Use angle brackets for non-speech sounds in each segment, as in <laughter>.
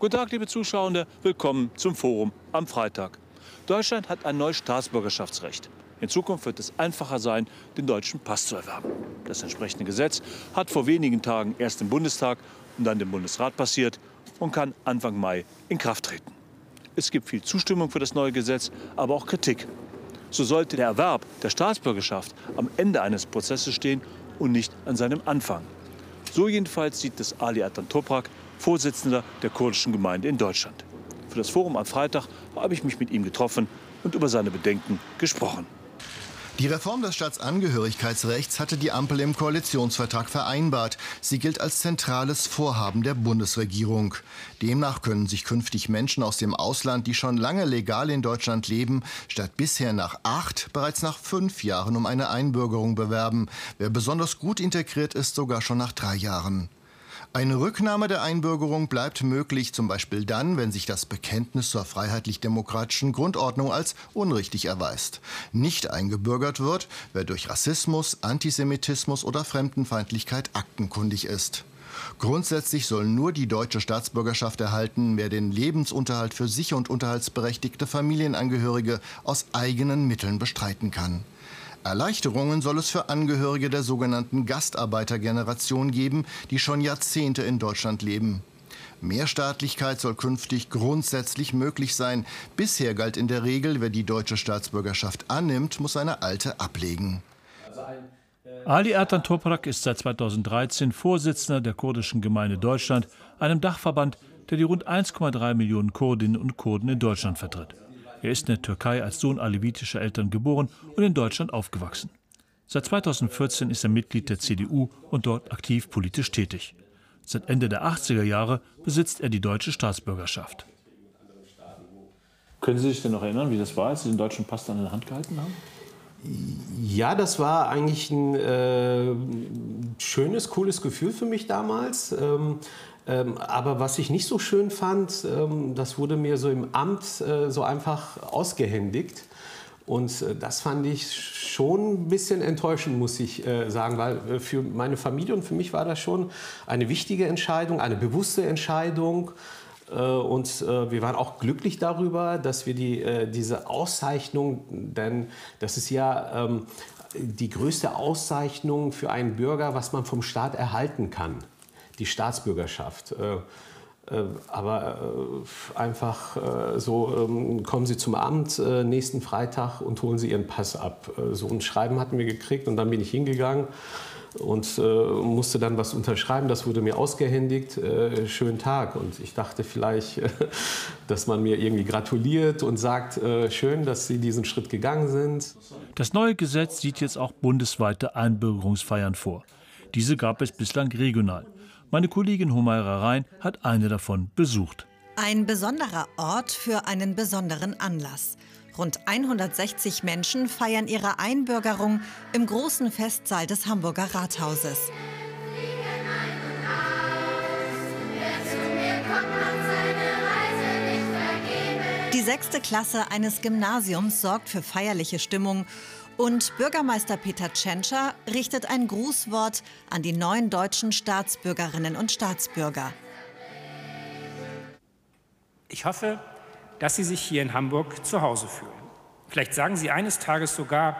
Guten Tag, liebe Zuschauer, willkommen zum Forum am Freitag. Deutschland hat ein neues Staatsbürgerschaftsrecht. In Zukunft wird es einfacher sein, den deutschen Pass zu erwerben. Das entsprechende Gesetz hat vor wenigen Tagen erst im Bundestag und dann dem Bundesrat passiert und kann Anfang Mai in Kraft treten. Es gibt viel Zustimmung für das neue Gesetz, aber auch Kritik. So sollte der Erwerb der Staatsbürgerschaft am Ende eines Prozesses stehen und nicht an seinem Anfang. So jedenfalls sieht es Ali Atan Toprak, Vorsitzender der kurdischen Gemeinde in Deutschland. Für das Forum am Freitag habe ich mich mit ihm getroffen und über seine Bedenken gesprochen. Die Reform des Staatsangehörigkeitsrechts hatte die Ampel im Koalitionsvertrag vereinbart. Sie gilt als zentrales Vorhaben der Bundesregierung. Demnach können sich künftig Menschen aus dem Ausland, die schon lange legal in Deutschland leben, statt bisher nach acht bereits nach fünf Jahren um eine Einbürgerung bewerben. Wer besonders gut integriert ist, sogar schon nach drei Jahren. Eine Rücknahme der Einbürgerung bleibt möglich, zum Beispiel dann, wenn sich das Bekenntnis zur freiheitlich-demokratischen Grundordnung als unrichtig erweist. Nicht eingebürgert wird, wer durch Rassismus, Antisemitismus oder Fremdenfeindlichkeit aktenkundig ist. Grundsätzlich soll nur die deutsche Staatsbürgerschaft erhalten, wer den Lebensunterhalt für sich und unterhaltsberechtigte Familienangehörige aus eigenen Mitteln bestreiten kann. Erleichterungen soll es für Angehörige der sogenannten Gastarbeitergeneration geben, die schon Jahrzehnte in Deutschland leben. Mehrstaatlichkeit soll künftig grundsätzlich möglich sein. Bisher galt in der Regel, wer die deutsche Staatsbürgerschaft annimmt, muss seine alte ablegen. Ali Ertan Toprak ist seit 2013 Vorsitzender der kurdischen Gemeinde Deutschland, einem Dachverband, der die rund 1,3 Millionen Kurdinnen und Kurden in Deutschland vertritt. Er ist in der Türkei als Sohn alevitischer Eltern geboren und in Deutschland aufgewachsen. Seit 2014 ist er Mitglied der CDU und dort aktiv politisch tätig. Seit Ende der 80er Jahre besitzt er die deutsche Staatsbürgerschaft. Können Sie sich denn noch erinnern, wie das war, als Sie den deutschen Pass dann in der Hand gehalten haben? Ja, das war eigentlich ein äh, schönes, cooles Gefühl für mich damals. Ähm, ähm, aber was ich nicht so schön fand, ähm, das wurde mir so im Amt äh, so einfach ausgehändigt. Und äh, das fand ich schon ein bisschen enttäuschend, muss ich äh, sagen, weil für meine Familie und für mich war das schon eine wichtige Entscheidung, eine bewusste Entscheidung. Und wir waren auch glücklich darüber, dass wir die, diese Auszeichnung, denn das ist ja ähm, die größte Auszeichnung für einen Bürger, was man vom Staat erhalten kann die Staatsbürgerschaft. Äh, äh, aber äh, einfach so, ähm, kommen Sie zum Amt nächsten Freitag und holen Sie Ihren Pass ab. So ein Schreiben hatten wir gekriegt und dann bin ich hingegangen und musste dann was unterschreiben. Das wurde mir ausgehändigt. schönen Tag. Und ich dachte vielleicht, <laughs> dass man mir irgendwie gratuliert und sagt, schön, dass Sie diesen Schritt gegangen sind. Das neue Gesetz sieht jetzt auch bundesweite Einbürgerungsfeiern vor. Diese gab es bislang regional. Meine Kollegin Humaira Rhein hat eine davon besucht. Ein besonderer Ort für einen besonderen Anlass. Rund 160 Menschen feiern ihre Einbürgerung im großen Festsaal des Hamburger Rathauses. Die sechste Klasse eines Gymnasiums sorgt für feierliche Stimmung und Bürgermeister Peter Tschentscher richtet ein Grußwort an die neuen deutschen Staatsbürgerinnen und Staatsbürger. Ich hoffe, dass Sie sich hier in Hamburg zu Hause fühlen. Vielleicht sagen Sie eines Tages sogar,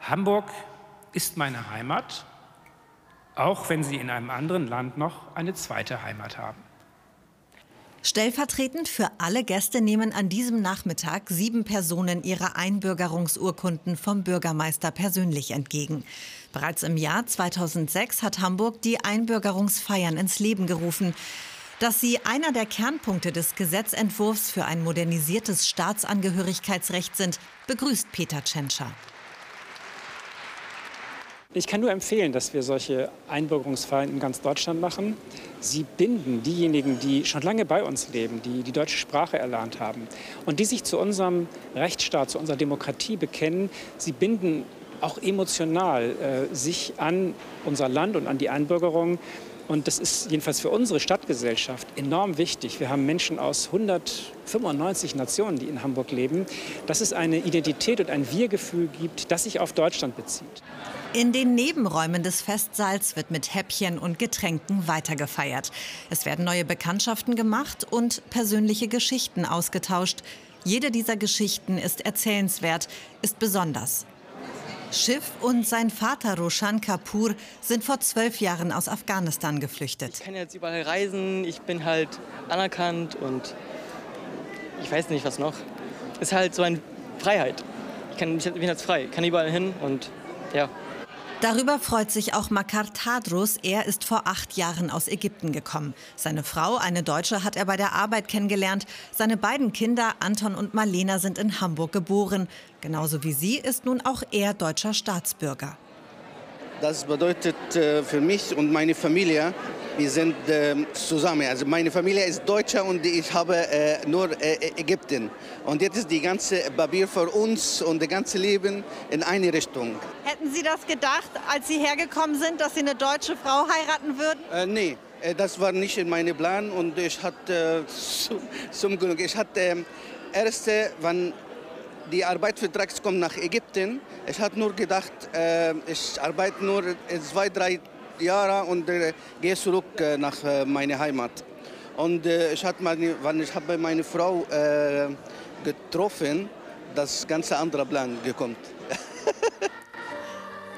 Hamburg ist meine Heimat, auch wenn Sie in einem anderen Land noch eine zweite Heimat haben. Stellvertretend für alle Gäste nehmen an diesem Nachmittag sieben Personen ihre Einbürgerungsurkunden vom Bürgermeister persönlich entgegen. Bereits im Jahr 2006 hat Hamburg die Einbürgerungsfeiern ins Leben gerufen. Dass sie einer der Kernpunkte des Gesetzentwurfs für ein modernisiertes Staatsangehörigkeitsrecht sind, begrüßt Peter Tschentscher. Ich kann nur empfehlen, dass wir solche Einbürgerungsfeiern in ganz Deutschland machen. Sie binden diejenigen, die schon lange bei uns leben, die die deutsche Sprache erlernt haben und die sich zu unserem Rechtsstaat, zu unserer Demokratie bekennen. Sie binden auch emotional äh, sich an unser Land und an die Einbürgerung. Und das ist jedenfalls für unsere Stadtgesellschaft enorm wichtig. Wir haben Menschen aus 195 Nationen, die in Hamburg leben, dass es eine Identität und ein Wir-Gefühl gibt, das sich auf Deutschland bezieht. In den Nebenräumen des Festsaals wird mit Häppchen und Getränken weitergefeiert. Es werden neue Bekanntschaften gemacht und persönliche Geschichten ausgetauscht. Jede dieser Geschichten ist erzählenswert, ist besonders. Schiff und sein Vater Roshan Kapoor sind vor zwölf Jahren aus Afghanistan geflüchtet. Ich kann jetzt überall reisen, ich bin halt anerkannt und ich weiß nicht was noch. Es ist halt so eine Freiheit. Ich, kann, bin jetzt frei, kann überall hin und ja. Darüber freut sich auch Makar Tadros. Er ist vor acht Jahren aus Ägypten gekommen. Seine Frau, eine Deutsche, hat er bei der Arbeit kennengelernt. Seine beiden Kinder, Anton und Marlena, sind in Hamburg geboren. Genauso wie sie ist nun auch er deutscher Staatsbürger. Das bedeutet äh, für mich und meine Familie, wir sind äh, zusammen. Also meine Familie ist Deutscher und ich habe äh, nur Ägypten. Und jetzt ist die ganze Papier für uns und das ganze Leben in eine Richtung. Hätten Sie das gedacht, als Sie hergekommen sind, dass Sie eine deutsche Frau heiraten würden? Äh, nee, das war nicht in meinem Plan und ich hatte zum, zum Glück, ich hatte ähm, erste, wenn die Arbeitsvertrag kommt nach Ägypten. Ich hatte nur gedacht, äh, ich arbeite nur zwei, drei Jahre und äh, gehe zurück äh, nach äh, meiner Heimat. Und äh, ich hatte meine, wenn ich habe meine Frau äh, getroffen, das ganze andere Plan gekommen.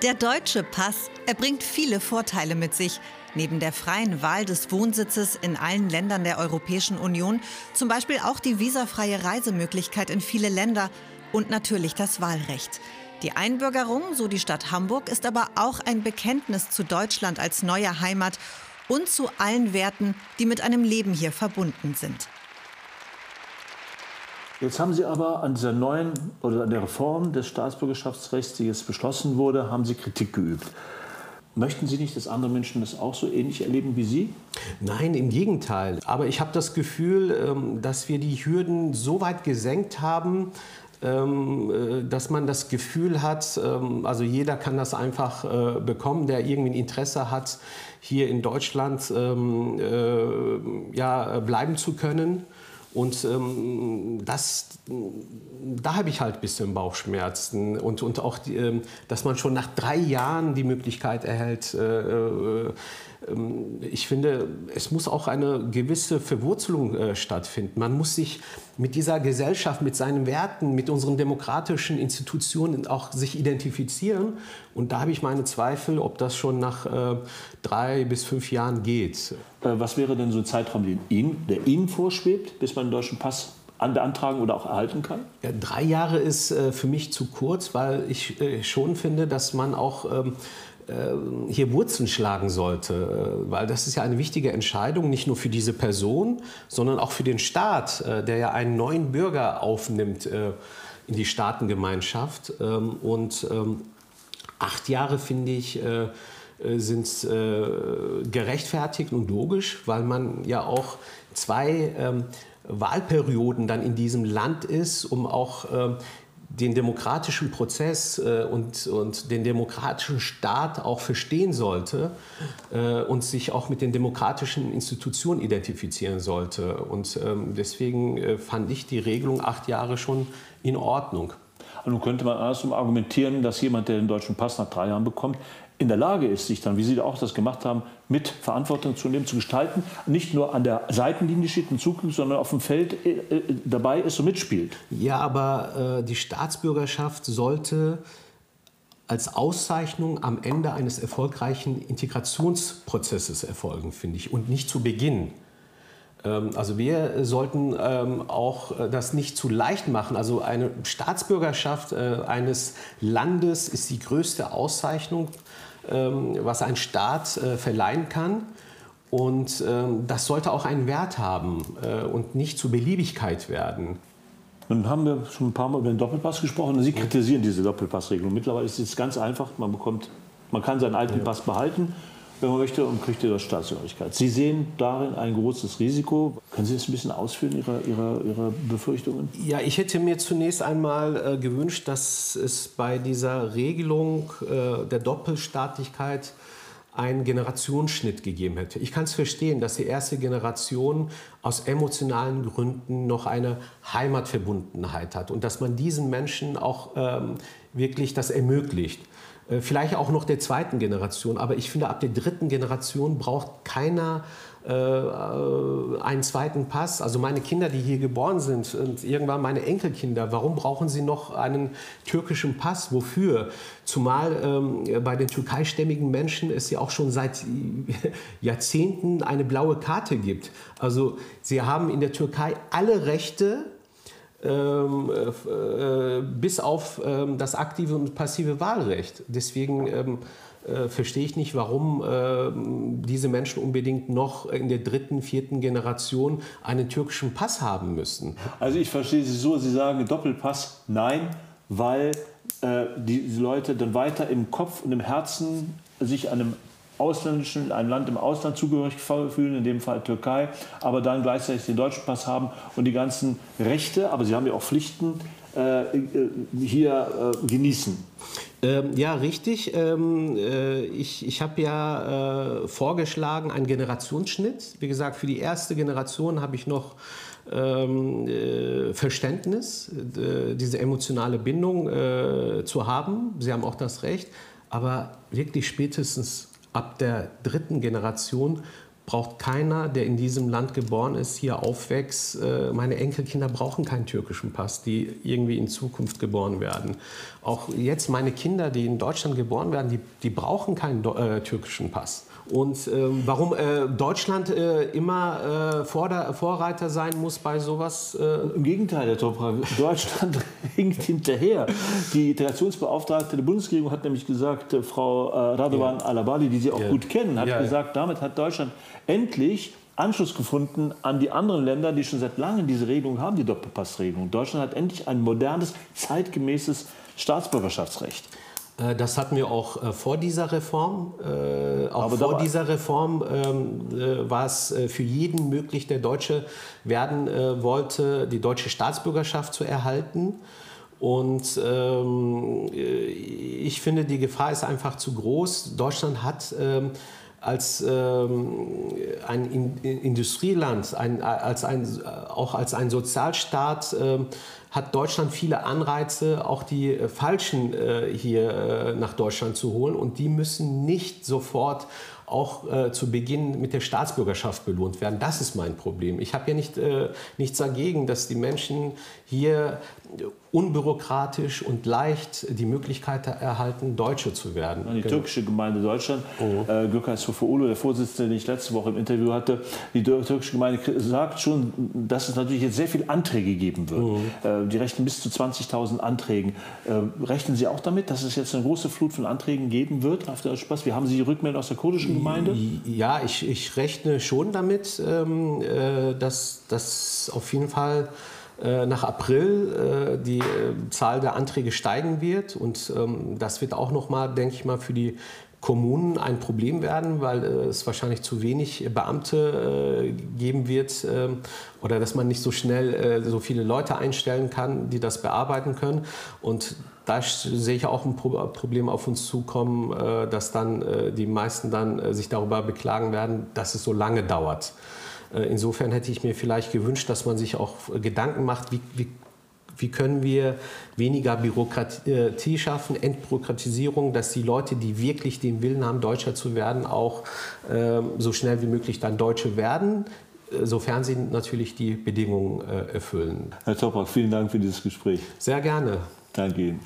Der deutsche Pass, er bringt viele Vorteile mit sich. Neben der freien Wahl des Wohnsitzes in allen Ländern der Europäischen Union zum Beispiel auch die visafreie Reisemöglichkeit in viele Länder und natürlich das Wahlrecht. Die Einbürgerung, so die Stadt Hamburg, ist aber auch ein Bekenntnis zu Deutschland als neuer Heimat und zu allen Werten, die mit einem Leben hier verbunden sind. Jetzt haben Sie aber an dieser neuen oder an der Reform des Staatsbürgerschaftsrechts, die jetzt beschlossen wurde, haben Sie Kritik geübt. Möchten Sie nicht, dass andere Menschen das auch so ähnlich erleben wie Sie? Nein, im Gegenteil. Aber ich habe das Gefühl, ähm, dass wir die Hürden so weit gesenkt haben, ähm, äh, dass man das Gefühl hat, ähm, also jeder kann das einfach äh, bekommen, der irgendwie ein Interesse hat, hier in Deutschland äh, ja, bleiben zu können. Und ähm, das, da habe ich halt ein bisschen Bauchschmerzen. Und, und auch, die, ähm, dass man schon nach drei Jahren die Möglichkeit erhält, äh, äh, ich finde, es muss auch eine gewisse Verwurzelung äh, stattfinden. Man muss sich mit dieser Gesellschaft, mit seinen Werten, mit unseren demokratischen Institutionen auch sich identifizieren. Und da habe ich meine Zweifel, ob das schon nach äh, drei bis fünf Jahren geht. Äh, was wäre denn so ein Zeitraum, den Ihnen, der Ihnen vorschwebt, bis man einen deutschen Pass beantragen oder auch erhalten kann? Ja, drei Jahre ist äh, für mich zu kurz, weil ich äh, schon finde, dass man auch ähm, äh, hier Wurzeln schlagen sollte, äh, weil das ist ja eine wichtige Entscheidung, nicht nur für diese Person, sondern auch für den Staat, äh, der ja einen neuen Bürger aufnimmt in die Staatengemeinschaft. Ähm, und ähm, acht Jahre, finde ich, sind gerechtfertigt und logisch, weil man ja auch zwei ähm, Wahlperioden dann in diesem Land ist, um auch den demokratischen Prozess äh, und, und den demokratischen Staat auch verstehen sollte äh, und sich auch mit den demokratischen Institutionen identifizieren sollte. Und ähm, deswegen äh, fand ich die Regelung acht Jahre schon in Ordnung. Nun könnte man andersrum argumentieren, dass jemand, der den deutschen Pass nach drei Jahren bekommt, in der Lage ist, sich dann, wie Sie auch das gemacht haben, mit Verantwortung zu nehmen, zu gestalten, nicht nur an der Seitenlinie steht und zuguckt, sondern auf dem Feld äh, äh, dabei ist und mitspielt. Ja, aber äh, die Staatsbürgerschaft sollte als Auszeichnung am Ende eines erfolgreichen Integrationsprozesses erfolgen, finde ich, und nicht zu Beginn. Ähm, also wir sollten ähm, auch äh, das nicht zu leicht machen. Also eine Staatsbürgerschaft äh, eines Landes ist die größte Auszeichnung, ähm, was ein Staat äh, verleihen kann. Und das sollte auch einen Wert haben und nicht zur Beliebigkeit werden. Nun haben wir schon ein paar Mal über den Doppelpass gesprochen. Sie kritisieren diese Doppelpassregelung. Mittlerweile ist es ganz einfach. Man, bekommt, man kann seinen alten Pass behalten wenn man möchte, und kriegt die Staatsangehörigkeit. Sie sehen darin ein großes Risiko. Können Sie das ein bisschen ausführen, Ihre, Ihre, Ihre Befürchtungen? Ja, ich hätte mir zunächst einmal äh, gewünscht, dass es bei dieser Regelung äh, der Doppelstaatlichkeit einen Generationsschnitt gegeben hätte. Ich kann es verstehen, dass die erste Generation aus emotionalen Gründen noch eine Heimatverbundenheit hat und dass man diesen Menschen auch ähm, wirklich das ermöglicht. Äh, vielleicht auch noch der zweiten Generation, aber ich finde, ab der dritten Generation braucht keiner äh, einen zweiten Pass. Also meine Kinder, die hier geboren sind und irgendwann meine Enkelkinder, warum brauchen sie noch einen türkischen Pass? Wofür? Zumal ähm, bei den türkeistämmigen Menschen es ja auch schon seit <laughs> Jahrzehnten eine blaue Karte gibt. Also sie haben in der Türkei alle Rechte, ähm, äh, bis auf ähm, das aktive und passive Wahlrecht. Deswegen ähm, äh, verstehe ich nicht, warum äh, diese Menschen unbedingt noch in der dritten, vierten Generation einen türkischen Pass haben müssen. Also ich verstehe Sie so, Sie sagen Doppelpass nein, weil äh, die Leute dann weiter im Kopf und im Herzen sich einem ausländischen, einem Land im Ausland zugehörig fühlen, in dem Fall Türkei, aber dann gleichzeitig den deutschen Pass haben und die ganzen Rechte, aber sie haben ja auch Pflichten, äh, äh hier äh, genießen. Ähm, ja, richtig. Ähm, äh, ich ich habe ja vorgeschlagen einen Generationsschnitt. Wie gesagt, für die erste Generation habe ich noch ähm, äh, Verständnis, diese emotionale Bindung zu haben. Sie haben auch das Recht. Aber wirklich spätestens ab der dritten Generation braucht keiner, der in diesem Land geboren ist, hier aufwächst. Äh, meine Enkelkinder brauchen keinen türkischen Pass, die irgendwie in Zukunft geboren werden. Auch jetzt meine Kinder, die in Deutschland geboren werden, die, die brauchen keinen äh, türkischen Pass. Und ähm, warum äh, Deutschland äh, immer äh, Vorder Vorreiter sein muss bei sowas? Äh? Im Gegenteil, Herr Toprak, <laughs> Deutschland hinkt hinterher. Die Integrationsbeauftragte der Bundesregierung hat nämlich gesagt, äh, Frau äh, Radovan ja. Alabali, die Sie auch ja. gut kennen, hat ja, gesagt, damit hat Deutschland endlich Anschluss gefunden an die anderen Länder, die schon seit langem diese Regelung haben, die Doppelpassregelung. Deutschland hat endlich ein modernes, zeitgemäßes Staatsbürgerschaftsrecht. Äh, das hatten wir auch äh, vor dieser Reform. Äh, auch Aber vor dieser Reform ähm, war es für jeden möglich, der Deutsche werden wollte, die deutsche Staatsbürgerschaft zu erhalten. Und ähm, ich finde, die Gefahr ist einfach zu groß. Deutschland hat ähm, als ähm, ein Industrieland, ein, als ein, auch als ein Sozialstaat ähm, hat Deutschland viele Anreize, auch die Falschen äh, hier äh, nach Deutschland zu holen. Und die müssen nicht sofort auch äh, zu Beginn mit der Staatsbürgerschaft belohnt werden. Das ist mein Problem. Ich habe ja nicht, äh, nichts dagegen, dass die Menschen hier unbürokratisch und leicht die Möglichkeit erhalten, Deutsche zu werden. Die genau. türkische Gemeinde Deutschland, oh. äh, Gökay Sofoğlu, der Vorsitzende, den ich letzte Woche im Interview hatte, die türkische Gemeinde sagt schon, dass es natürlich jetzt sehr viele Anträge geben wird. Oh. Äh, die rechnen bis zu 20.000 Anträgen. Äh, rechnen Sie auch damit, dass es jetzt eine große Flut von Anträgen geben wird auf der Spaß? Wie haben Sie die Rückmeldung aus der kurdischen Gemeinde? Ja, ich, ich rechne schon damit, ähm, äh, dass das auf jeden Fall nach April äh, die äh, Zahl der Anträge steigen wird. Und ähm, das wird auch noch mal, denke ich mal, für die Kommunen ein Problem werden, weil es wahrscheinlich zu wenig Beamte geben wird ähm, oder dass man nicht so schnell so viele Leute einstellen kann, die das bearbeiten können. Und da sehe ich auch ein Problem auf uns zukommen, dass dann die meisten dann sich darüber beklagen werden, dass es so lange dauert. Äh, insofern hätte ich mir vielleicht gewünscht, dass man sich auch Gedanken macht, wie, wie, wie können wir weniger Bürokratie schaffen, Entbürokratisierung, dass die Leute, die wirklich den Willen haben, Deutscher zu werden, auch äh, so schnell wie möglich dann Deutsche werden, äh, sofern sie natürlich die Bedingungen äh, erfüllen. Herr Toprak, vielen Dank für dieses Gespräch. Sehr gerne. Danke Ihnen.